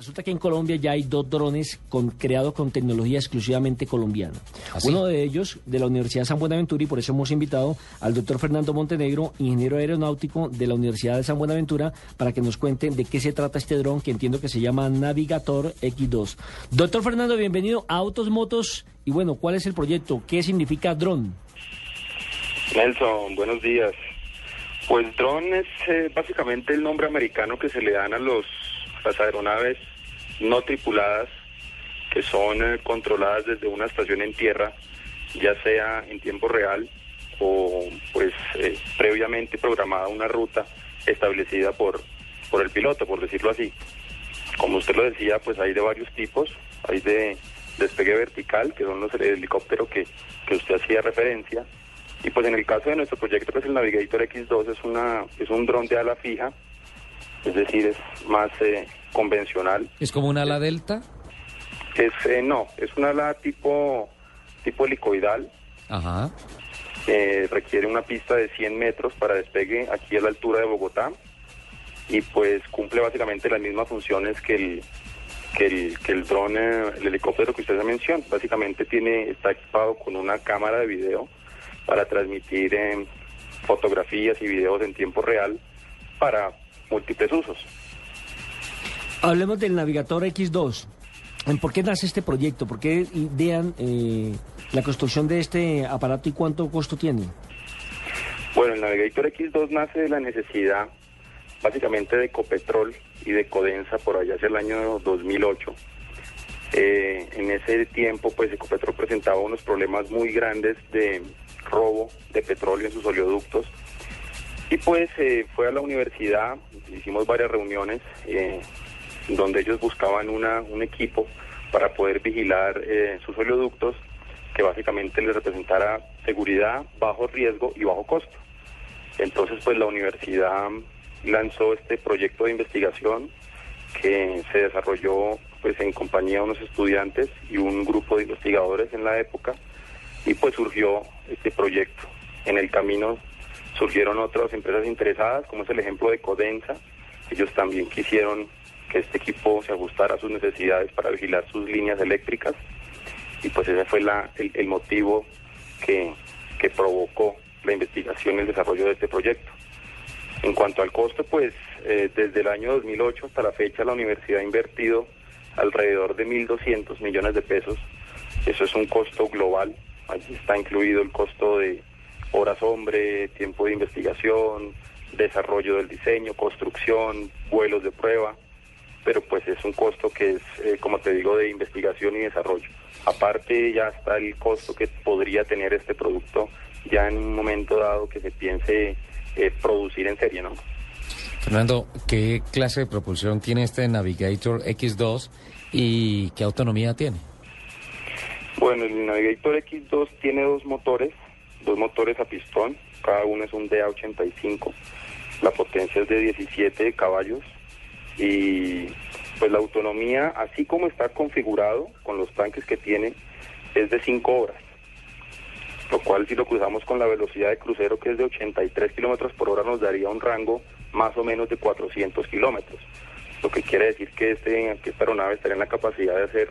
Resulta que en Colombia ya hay dos drones con, creados con tecnología exclusivamente colombiana. ¿Ah, sí? Uno de ellos de la Universidad San Buenaventura y por eso hemos invitado al doctor Fernando Montenegro, ingeniero aeronáutico de la Universidad de San Buenaventura, para que nos cuente de qué se trata este dron que entiendo que se llama Navigator X2. Doctor Fernando, bienvenido a Autos, Motos y bueno, ¿cuál es el proyecto? ¿Qué significa dron? Nelson, buenos días. Pues drone es eh, básicamente el nombre americano que se le dan a los las aeronaves no tripuladas que son eh, controladas desde una estación en tierra, ya sea en tiempo real o pues eh, previamente programada una ruta establecida por por el piloto, por decirlo así. Como usted lo decía, pues hay de varios tipos, hay de despegue vertical, que son los helicópteros que, que usted hacía referencia, y pues en el caso de nuestro proyecto, que es el Navigator X2, es, una, es un dron de ala fija, es decir, es más eh, convencional. ¿Es como un ala delta? Es, eh, no, es una ala tipo, tipo helicoidal, Ajá. eh, requiere una pista de 100 metros para despegue aquí a la altura de Bogotá, y pues cumple básicamente las mismas funciones que el, que el, que el dron, eh, el helicóptero que usted se mencionó. Básicamente tiene, está equipado con una cámara de video para transmitir eh, fotografías y videos en tiempo real para múltiples usos. Hablemos del Navigator X2. ¿Por qué nace este proyecto? ¿Por qué idean eh, la construcción de este aparato y cuánto costo tiene? Bueno, el Navigator X2 nace de la necesidad básicamente de Ecopetrol y de Codensa por allá hacia el año 2008. Eh, en ese tiempo, pues Ecopetrol presentaba unos problemas muy grandes de robo de petróleo en sus oleoductos. Y pues eh, fue a la universidad, hicimos varias reuniones eh, donde ellos buscaban una, un equipo para poder vigilar eh, sus oleoductos que básicamente les representara seguridad, bajo riesgo y bajo costo. Entonces, pues la universidad lanzó este proyecto de investigación que se desarrolló pues en compañía de unos estudiantes y un grupo de investigadores en la época y pues surgió este proyecto. En el camino surgieron otras empresas interesadas, como es el ejemplo de Codensa. Ellos también quisieron que este equipo se ajustara a sus necesidades para vigilar sus líneas eléctricas y pues ese fue la, el, motivo que, que provocó la investigación y el desarrollo de este proyecto. En cuanto al costo, pues eh, desde el año 2008 hasta la fecha la universidad ha invertido alrededor de 1.200 millones de pesos. Eso es un costo global. Allí está incluido el costo de horas hombre, tiempo de investigación, desarrollo del diseño, construcción, vuelos de prueba. Pero pues es un costo que es, eh, como te digo, de investigación y desarrollo. Aparte ya está el costo que podría tener este producto ya en un momento dado que se piense eh, producir en serie, ¿no? Fernando, ¿qué clase de propulsión tiene este Navigator X2 y qué autonomía tiene? Bueno, el Navigator X2 tiene dos motores, dos motores a pistón, cada uno es un DA85, la potencia es de 17 caballos y pues la autonomía, así como está configurado con los tanques que tiene, es de 5 horas, lo cual si lo cruzamos con la velocidad de crucero que es de 83 kilómetros por hora nos daría un rango más o menos de 400 kilómetros, lo que quiere decir que, este, que esta aeronave estaría en la capacidad de hacer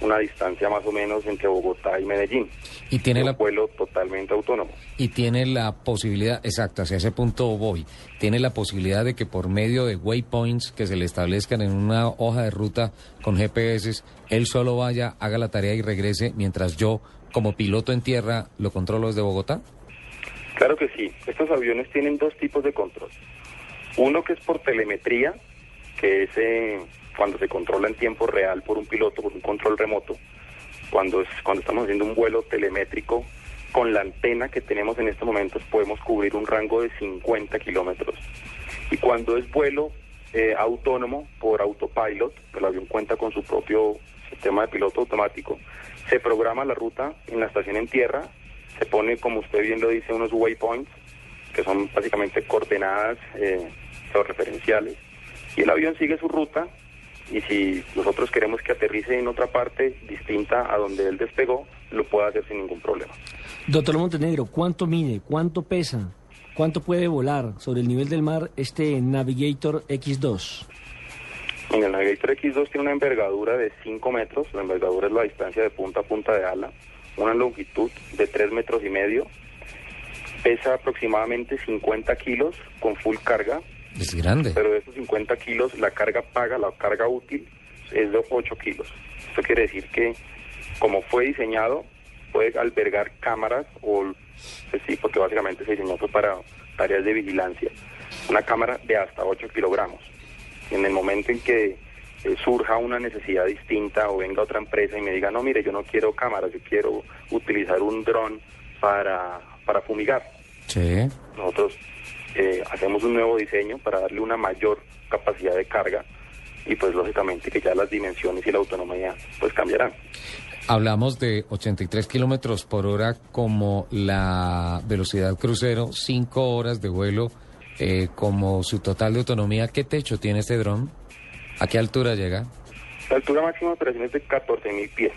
una distancia más o menos entre Bogotá y Medellín. Y tiene un vuelo totalmente autónomo. y tiene la posibilidad, exacto, hacia ese punto voy. Tiene la posibilidad de que por medio de waypoints que se le establezcan en una hoja de ruta con GPS, él solo vaya, haga la tarea y regrese mientras yo como piloto en tierra lo controlo desde Bogotá. Claro que sí. Estos aviones tienen dos tipos de control. Uno que es por telemetría, que es eh, cuando se controla en tiempo real por un piloto, por un control remoto. Cuando, es, cuando estamos haciendo un vuelo telemétrico, con la antena que tenemos en estos momentos podemos cubrir un rango de 50 kilómetros. Y cuando es vuelo eh, autónomo por autopilot, el avión cuenta con su propio sistema de piloto automático. Se programa la ruta en la estación en tierra, se pone, como usted bien lo dice, unos waypoints, que son básicamente coordenadas eh, georreferenciales, y el avión sigue su ruta, y si nosotros queremos que aterrice en otra parte distinta a donde él despegó, lo puede hacer sin ningún problema. Doctor Montenegro, ¿cuánto mide? ¿Cuánto pesa? ¿Cuánto puede volar sobre el nivel del mar este Navigator X2? Mira, el Navigator X2 tiene una envergadura de 5 metros, la envergadura es la distancia de punta a punta de ala, una longitud de 3 metros y medio, pesa aproximadamente 50 kilos con full carga, Es grande. pero de esos 50 kilos la carga paga, la carga útil es de 8 kilos. Esto quiere decir que como fue diseñado, puede albergar cámaras o, pues sí, porque básicamente se diseñó fue para tareas de vigilancia, una cámara de hasta 8 kilogramos. En el momento en que eh, surja una necesidad distinta o venga otra empresa y me diga, no, mire, yo no quiero cámaras, yo quiero utilizar un dron para, para fumigar. Sí. Nosotros eh, hacemos un nuevo diseño para darle una mayor capacidad de carga y pues lógicamente que ya las dimensiones y la autonomía pues cambiarán. Hablamos de 83 kilómetros por hora como la velocidad crucero, 5 horas de vuelo eh, como su total de autonomía. ¿Qué techo tiene este dron? ¿A qué altura llega? La altura máxima de operación es de 14 mil pies.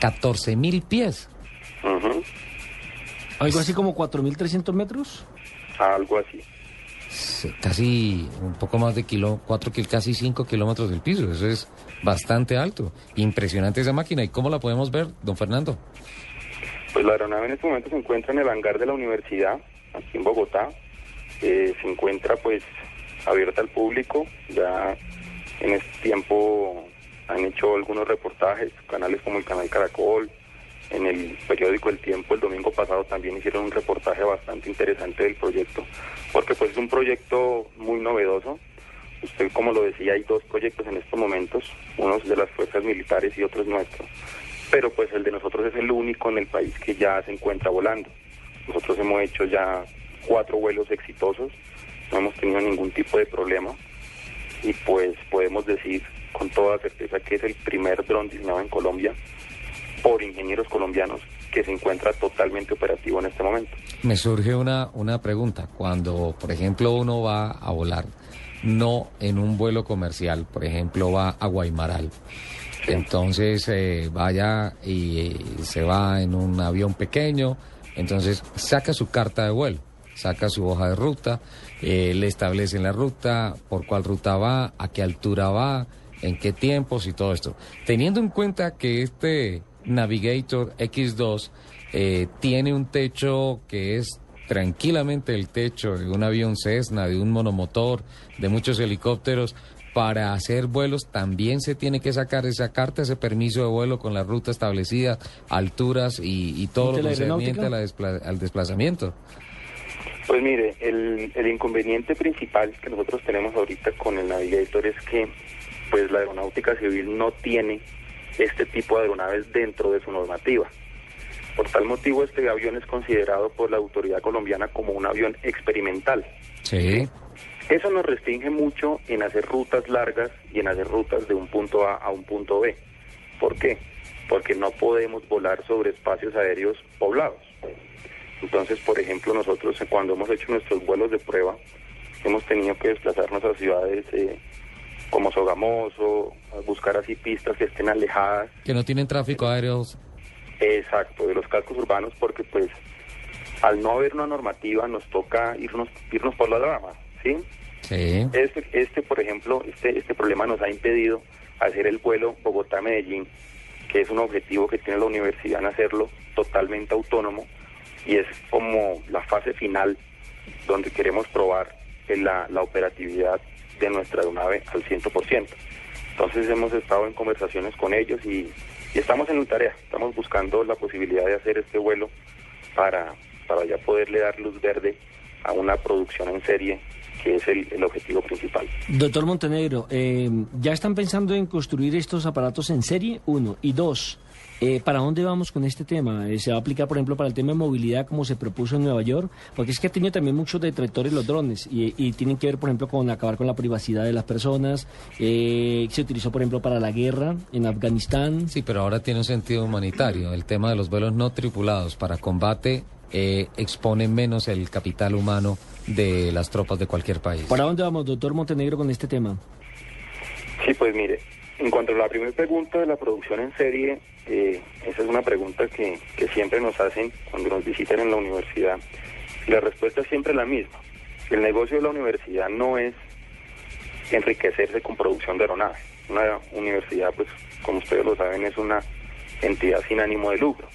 14 mil pies. Ujú, ¿Algo así como 4.300 metros? Algo así. Casi un poco más de kilo, 4 kil, casi 5 kilómetros del piso. Eso es bastante alto. Impresionante esa máquina. ¿Y cómo la podemos ver, don Fernando? Pues la aeronave en este momento se encuentra en el hangar de la universidad, aquí en Bogotá. Eh, se encuentra pues abierta al público. Ya en este tiempo han hecho algunos reportajes, canales como el canal Caracol, en el periódico El Tiempo el domingo pasado también hicieron un reportaje bastante interesante del proyecto, porque pues es un proyecto muy novedoso. Usted como lo decía, hay dos proyectos en estos momentos, unos de las fuerzas militares y otros nuestros pero pues el de nosotros es el único en el país que ya se encuentra volando. Nosotros hemos hecho ya cuatro vuelos exitosos, no hemos tenido ningún tipo de problema y pues podemos decir con toda certeza que es el primer dron diseñado en Colombia por ingenieros colombianos que se encuentra totalmente operativo en este momento. Me surge una, una pregunta. Cuando, por ejemplo, uno va a volar, no en un vuelo comercial, por ejemplo, va a Guaymaral. Entonces eh, vaya y eh, se va en un avión pequeño, entonces saca su carta de vuelo, saca su hoja de ruta, eh, le establecen la ruta, por cuál ruta va, a qué altura va, en qué tiempos y todo esto. Teniendo en cuenta que este Navigator X2 eh, tiene un techo que es tranquilamente el techo de un avión Cessna, de un monomotor, de muchos helicópteros. Para hacer vuelos también se tiene que sacar esa carta, ese permiso de vuelo con la ruta establecida, alturas y, y todo ¿De lo concerniente a la despla- al desplazamiento. Pues mire, el, el inconveniente principal que nosotros tenemos ahorita con el Navigator es que pues la aeronáutica civil no tiene este tipo de aeronaves dentro de su normativa. Por tal motivo este avión es considerado por la autoridad colombiana como un avión experimental. Sí. Eso nos restringe mucho en hacer rutas largas y en hacer rutas de un punto A a un punto B. ¿Por qué? Porque no podemos volar sobre espacios aéreos poblados. Entonces, por ejemplo, nosotros cuando hemos hecho nuestros vuelos de prueba, hemos tenido que desplazarnos a ciudades eh, como Sogamoso, buscar así pistas que estén alejadas Que no tienen tráfico aéreo. Exacto, de los cascos urbanos, porque pues al no haber una normativa nos toca irnos irnos por la rama, ¿sí? Sí. Este, este por ejemplo, este, este problema nos ha impedido hacer el vuelo Bogotá-Medellín, que es un objetivo que tiene la universidad en hacerlo totalmente autónomo y es como la fase final donde queremos probar la, la operatividad de nuestra aeronave al 100%. Entonces hemos estado en conversaciones con ellos y, estamos en tarea, estamos buscando la posibilidad de hacer este vuelo para, para ya poderle dar luz verde a una producción en serie que es el, el objetivo principal. Doctor Montenegro, eh, ¿ya están pensando en construir estos aparatos en serie? Uno. Y dos, Eh, ¿Para dónde vamos con este tema? Eh, ¿Se va a aplicar, por ejemplo, para el tema de movilidad como se propuso en Nueva York? Porque es que ha tenido también muchos detractores los drones y, y tienen que ver, por ejemplo, con acabar con la privacidad de las personas. Eh, se utilizó, por ejemplo, para la guerra en Afganistán. Sí, pero ahora tiene un sentido humanitario. El tema de los vuelos no tripulados para combate eh, expone menos el capital humano de las tropas de cualquier país. ¿Para dónde vamos, doctor Montenegro, con este tema? Sí, pues mire, en cuanto a la primera pregunta de la producción en serie, eh, esa es una pregunta que, que siempre nos hacen cuando nos visitan en la universidad. La respuesta es siempre la misma. El negocio de la universidad no es enriquecerse con producción de aeronaves. Una universidad, pues, como ustedes lo saben, es una entidad sin ánimo de lucro.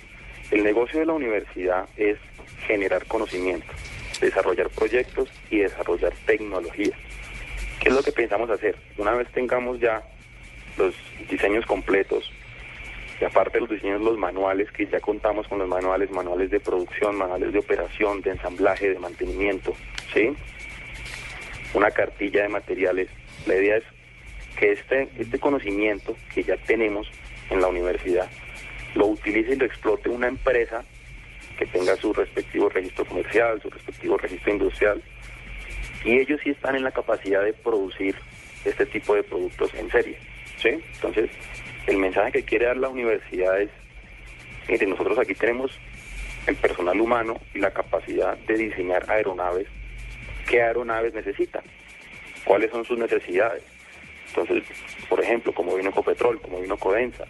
El negocio de la universidad es generar conocimiento, desarrollar proyectos y desarrollar tecnología. ¿Qué es lo que pensamos hacer? Una vez tengamos ya los diseños completos, y aparte de los diseños, los manuales, que ya contamos con los manuales, manuales de producción, manuales de operación, de ensamblaje, de mantenimiento, ¿sí? Una cartilla de materiales. La idea es que este, este conocimiento que ya tenemos en la universidad lo utilice y lo explote una empresa que tenga su respectivo registro comercial, su respectivo registro industrial. Y ellos sí están en la capacidad de producir este tipo de productos en serie. ¿sí? Entonces, el mensaje que quiere dar la universidad es, mire, nosotros aquí tenemos el personal humano y la capacidad de diseñar aeronaves. ¿Qué aeronaves necesitan? ¿Cuáles son sus necesidades? Entonces, por ejemplo, como vino Ecopetrol, como vino Codensa,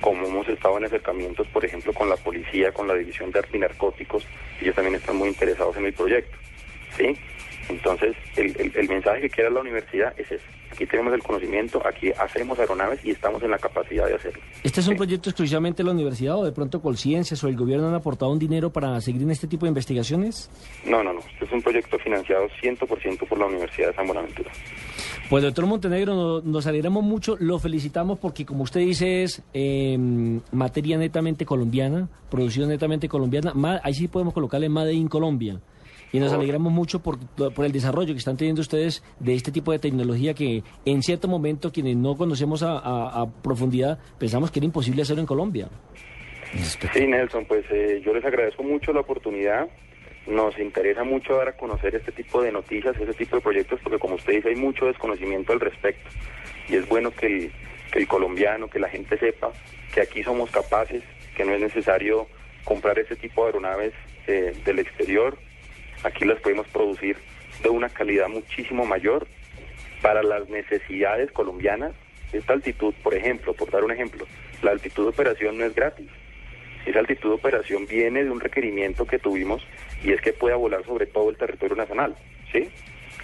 como hemos estado en acercamientos, por ejemplo, con la policía, con la división de antinarcóticos, ellos también están muy interesados en el proyecto. ¿sí? Entonces, el, el, el mensaje que quiere la universidad es ese. Aquí tenemos el conocimiento, aquí hacemos aeronaves y estamos en la capacidad de hacerlo. ¿Este es un Sí. proyecto exclusivamente de la universidad o de pronto Colciencias o el gobierno han aportado un dinero para seguir en este tipo de investigaciones? No, no, no. Este es un proyecto financiado 100% por la Universidad de San Buenaventura. Pues doctor Montenegro, no- nos alegramos mucho, lo felicitamos porque como usted dice es eh, materia netamente colombiana, producción netamente colombiana, ma- ahí sí podemos colocarle Made in Colombia. Y nos alegramos mucho por, por el desarrollo que están teniendo ustedes de este tipo de tecnología que en cierto momento quienes no conocemos a, a- a profundidad pensamos que era imposible hacerlo en Colombia. Sí, Nelson, pues eh, yo les agradezco mucho la oportunidad. Nos interesa mucho dar a conocer este tipo de noticias, este tipo de proyectos, porque como usted dice, hay mucho desconocimiento al respecto. Y es bueno que el, que el colombiano, que la gente sepa que aquí somos capaces, que no es necesario comprar ese tipo de aeronaves eh, del exterior. Aquí las podemos producir de una calidad muchísimo mayor para las necesidades colombianas. Esta altitud, por ejemplo, por dar un ejemplo, la altitud de operación no es gratis. Esa altitud de operación viene de un requerimiento que tuvimos y es que pueda volar sobre todo el territorio nacional, ¿sí?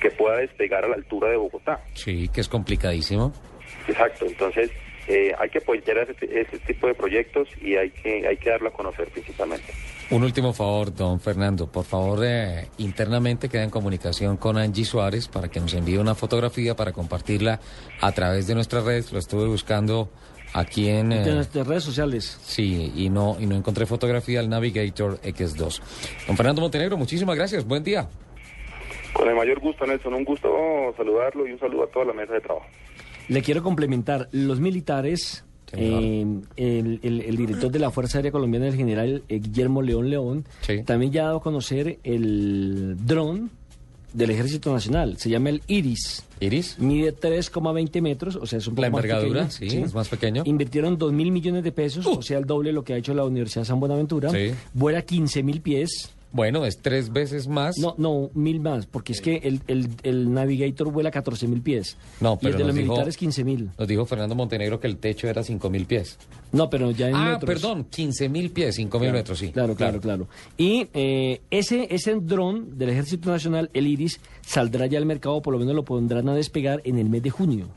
Que pueda despegar a la altura de Bogotá. Sí, que es complicadísimo. Exacto, entonces eh, hay que apoyar ese, ese tipo de proyectos y hay que, hay que darlo a conocer principalmente. Un último favor, don Fernando. Por favor, eh, internamente queda en comunicación con Angie Suárez para que nos envíe una fotografía para compartirla a través de nuestras redes. Lo estuve buscando aquí en... eh, De nuestras redes sociales. Sí, y no, y no encontré fotografía del Navigator X2. Don Fernando Montenegro, muchísimas gracias. Buen día. Con el mayor gusto, Nelson, un gusto saludarlo y un saludo a toda la mesa de trabajo. Le quiero complementar, los militares, eh, el, el- el director de la Fuerza Aérea Colombiana, el general eh, Guillermo León León, Sí. también ya ha dado a conocer el dron del Ejército Nacional, se llama el Iris. Iris. Mide 3,20 metros, o sea, es un poco La más envergadura, pequeño, sí, es más pequeño. Invirtieron 2 mil millones de pesos, o sea, el doble de lo que ha hecho la Universidad de San Buenaventura. Sí. Vuela 15 mil pies. Bueno, es tres veces más. No, no, mil más, porque es que el, el, el Navigator vuela 14 mil pies. No, y el pero de los dijo- militares 15 mil. Nos dijo Fernando Montenegro que el techo era 5.000 pies. No, pero ya en Ah, metros. perdón, 15.000 pies, 5.000 metros, sí. Claro, claro, claro. Y eh, ese, ese dron del Ejército Nacional, el Iris, saldrá ya al mercado, por lo menos lo pondrán a despegar en el mes de junio.